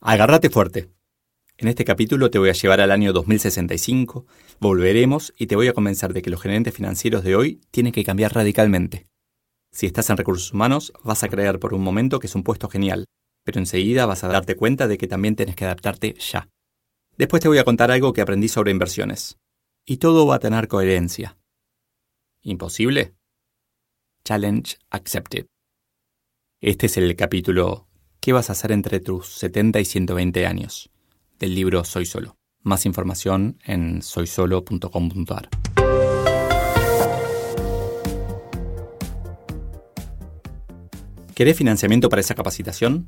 Agárrate fuerte. En este capítulo te voy a llevar al año 2065, volveremos y te voy a convencer de que los gerentes financieros de hoy tienen que cambiar radicalmente. Si estás en recursos humanos, vas a creer por un momento que es un puesto genial, pero enseguida vas a darte cuenta de que también tienes que adaptarte ya. Después te voy a contar algo que aprendí sobre inversiones. Y todo va a tener coherencia. ¿Imposible? Challenge accepted. Este es el capítulo ¿Qué vas a hacer entre tus 70 y 120 años? del libro Soy Solo. Más información en soysolo.com.ar. ¿Querés financiamiento para esa capacitación?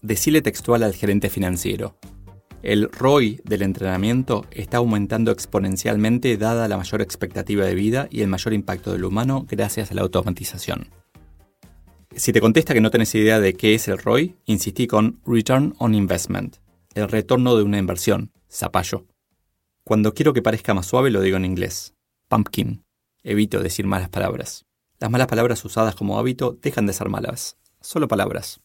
Decile textual al gerente financiero. El ROI del entrenamiento está aumentando exponencialmente dada la mayor expectativa de vida y el mayor impacto del humano gracias a la automatización. Si te contesta que no tenés idea de qué es el ROI, insistí con Return on Investment, el retorno de una inversión, zapallo. Cuando quiero que parezca más suave lo digo en inglés, pumpkin. Evito decir malas palabras. Las malas palabras usadas como hábito dejan de ser malas, solo palabras.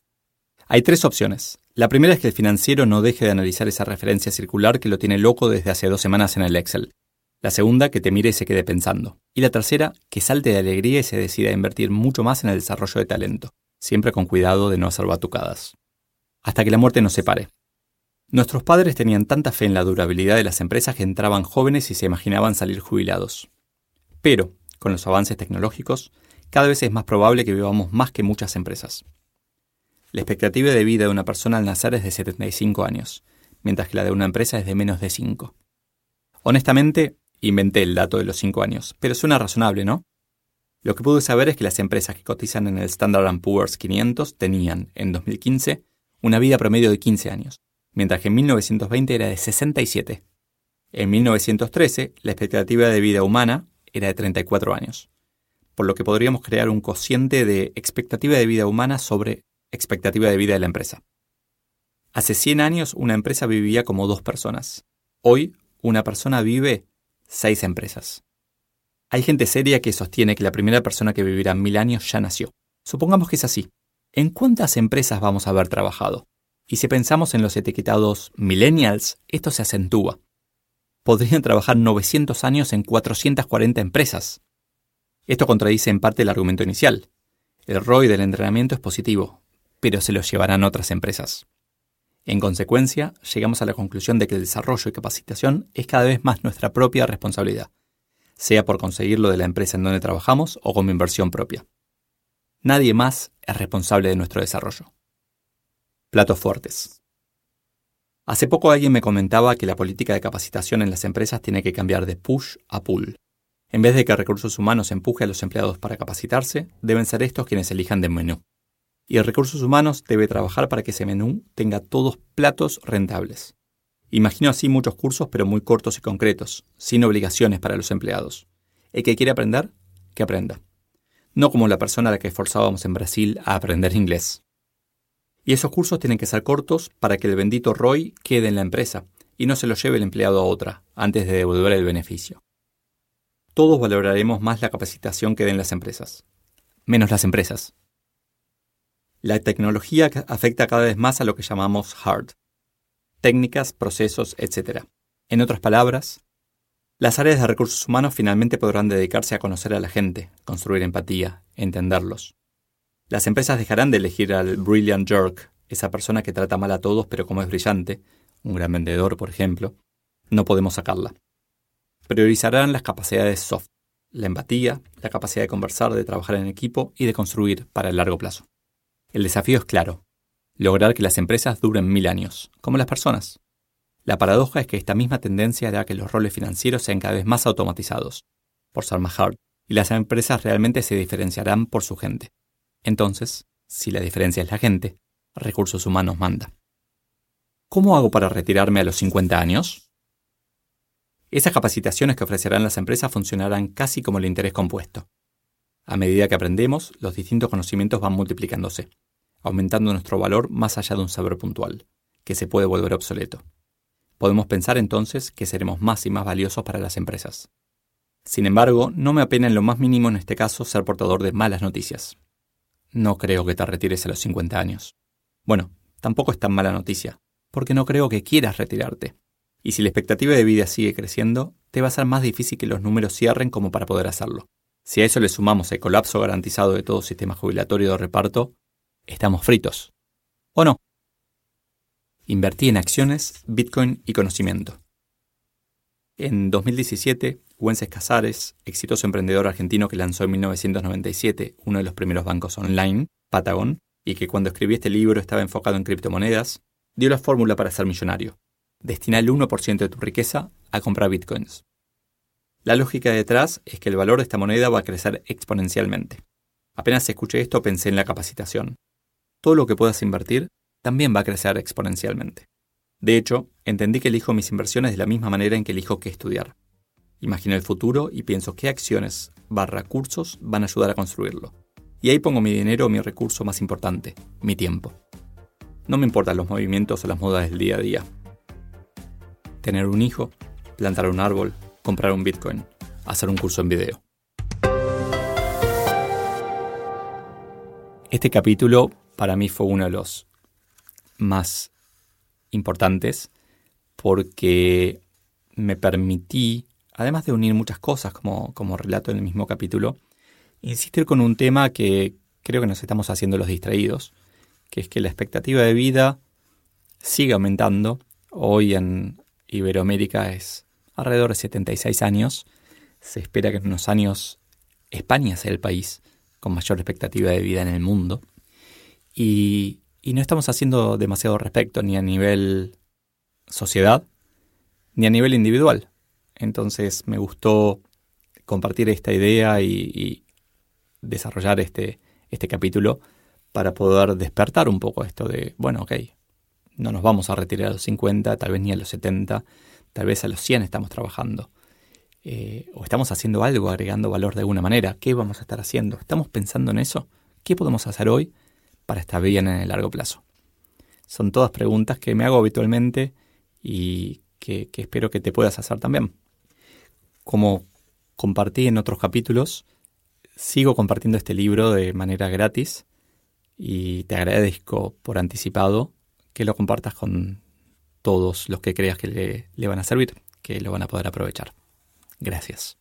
Hay tres opciones. La primera es que el financiero no deje de analizar esa referencia circular que lo tiene loco desde hace dos semanas en el Excel. La segunda, que te mire y se quede pensando. Y la tercera, que salte de alegría y se decida a invertir mucho más en el desarrollo de talento, siempre con cuidado de no hacer batucadas. Hasta que la muerte nos separe. Nuestros padres tenían tanta fe en la durabilidad de las empresas que entraban jóvenes y se imaginaban salir jubilados. Pero, con los avances tecnológicos, cada vez es más probable que vivamos más que muchas empresas. La expectativa de vida de una persona al nacer es de 75 años, mientras que la de una empresa es de menos de 5. Honestamente, inventé el dato de los 5 años, pero suena razonable, ¿no? Lo que pude saber es que las empresas que cotizan en el Standard Poor's 500 tenían, en 2015, una vida promedio de 15 años, mientras que en 1920 era de 67. En 1913, la expectativa de vida humana era de 34 años, por lo que podríamos crear un cociente de expectativa de vida humana sobre expectativa de vida de la empresa. Hace 100 años una empresa vivía como dos personas. Hoy una persona vive seis empresas. Hay gente seria que sostiene que la primera persona que vivirá mil años ya nació. Supongamos que es así. ¿En cuántas empresas vamos a haber trabajado? Y si pensamos en los etiquetados millennials, esto se acentúa. Podrían trabajar 900 años en 440 empresas. Esto contradice en parte el argumento inicial. El ROI del entrenamiento es positivo, pero se lo llevarán otras empresas. En consecuencia, llegamos a la conclusión de que el desarrollo y capacitación es cada vez más nuestra propia responsabilidad, sea por conseguirlo de la empresa en donde trabajamos o como inversión propia. Nadie más es responsable de nuestro desarrollo. Platos fuertes. Hace poco alguien me comentaba que la política de capacitación en las empresas tiene que cambiar de push a pull. En vez de que recursos humanos empuje a los empleados para capacitarse, deben ser estos quienes elijan de menú. Y recursos humanos debe trabajar para que ese menú tenga todos platos rentables. Imagino así muchos cursos pero muy cortos y concretos, sin obligaciones para los empleados. El que quiere aprender, que aprenda. No como la persona a la que esforzábamos en Brasil a aprender inglés. Y esos cursos tienen que ser cortos para que el bendito ROI quede en la empresa y no se lo lleve el empleado a otra antes de devolver el beneficio. Todos valoraremos más la capacitación que den las empresas, menos las empresas. La tecnología afecta cada vez más a lo que llamamos hard, técnicas, procesos, etc. En otras palabras, las áreas de recursos humanos finalmente podrán dedicarse a conocer a la gente, construir empatía, entenderlos. Las empresas dejarán de elegir al brilliant jerk, esa persona que trata mal a todos pero como es brillante, un gran vendedor por ejemplo, no podemos sacarla. Priorizarán las capacidades soft, la empatía, la capacidad de conversar, de trabajar en equipo y de construir para el largo plazo. El desafío es claro, lograr que las empresas duren mil años, como las personas. La paradoja es que esta misma tendencia hará que los roles financieros sean cada vez más automatizados, por ser más y las empresas realmente se diferenciarán por su gente. Entonces, si la diferencia es la gente, Recursos Humanos manda. ¿Cómo hago para retirarme a los 50 años? Esas capacitaciones que ofrecerán las empresas funcionarán casi como el interés compuesto. A medida que aprendemos, los distintos conocimientos van multiplicándose, aumentando nuestro valor más allá de un saber puntual, que se puede volver obsoleto. Podemos pensar entonces que seremos más y más valiosos para las empresas. Sin embargo, no me apena en lo más mínimo en este caso ser portador de malas noticias. No creo que te retires a los 50 años. Bueno, tampoco es tan mala noticia, porque no creo que quieras retirarte. Y si la expectativa de vida sigue creciendo, te va a ser más difícil que los números cierren como para poder hacerlo. Si a eso le sumamos el colapso garantizado de todo sistema jubilatorio de reparto, estamos fritos. ¿O no? Invertí en acciones, Bitcoin y conocimiento. En 2017, Wences Casares, exitoso emprendedor argentino que lanzó en 1997 uno de los primeros bancos online, Patagon, y que cuando escribí este libro estaba enfocado en criptomonedas, dio la fórmula para ser millonario. Destina el 1% de tu riqueza a comprar bitcoins. La lógica detrás es que el valor de esta moneda va a crecer exponencialmente. Apenas escuché esto pensé en la capacitación. Todo lo que puedas invertir también va a crecer exponencialmente. De hecho, entendí que elijo mis inversiones de la misma manera en que elijo qué estudiar. Imagino el futuro y pienso qué acciones barra cursos van a ayudar a construirlo. Y ahí pongo mi dinero o mi recurso más importante, mi tiempo. No me importan los movimientos o las modas del día a día. Tener un hijo, plantar un árbol, comprar un Bitcoin, hacer un curso en video. Este capítulo para mí fue uno de los más importantes porque me permití, además de unir muchas cosas como, como relato en el mismo capítulo, insistir con un tema que creo que nos estamos haciendo los distraídos, que es que la expectativa de vida sigue aumentando. Hoy en Iberoamérica es alrededor de 76 años. Se espera que en unos años España sea el país con mayor expectativa de vida en el mundo. Y, y no estamos haciendo demasiado respecto ni a nivel sociedad ni a nivel individual. Entonces me gustó compartir esta idea y, desarrollar este, este capítulo para poder despertar un poco esto de, bueno, ok, no nos vamos a retirar a los 50, tal vez ni a los 70, tal vez a los 100 estamos trabajando. Eh, o estamos haciendo algo, agregando valor de alguna manera. ¿Qué vamos a estar haciendo? ¿Estamos pensando en eso? ¿Qué podemos hacer hoy para estar bien en el largo plazo? Son todas preguntas que me hago habitualmente y que, espero que te puedas hacer también. Como compartí en otros capítulos, sigo compartiendo este libro de manera gratis y te agradezco por anticipado que lo compartas con todos los que creas que le, le van a servir, que lo van a poder aprovechar. Gracias.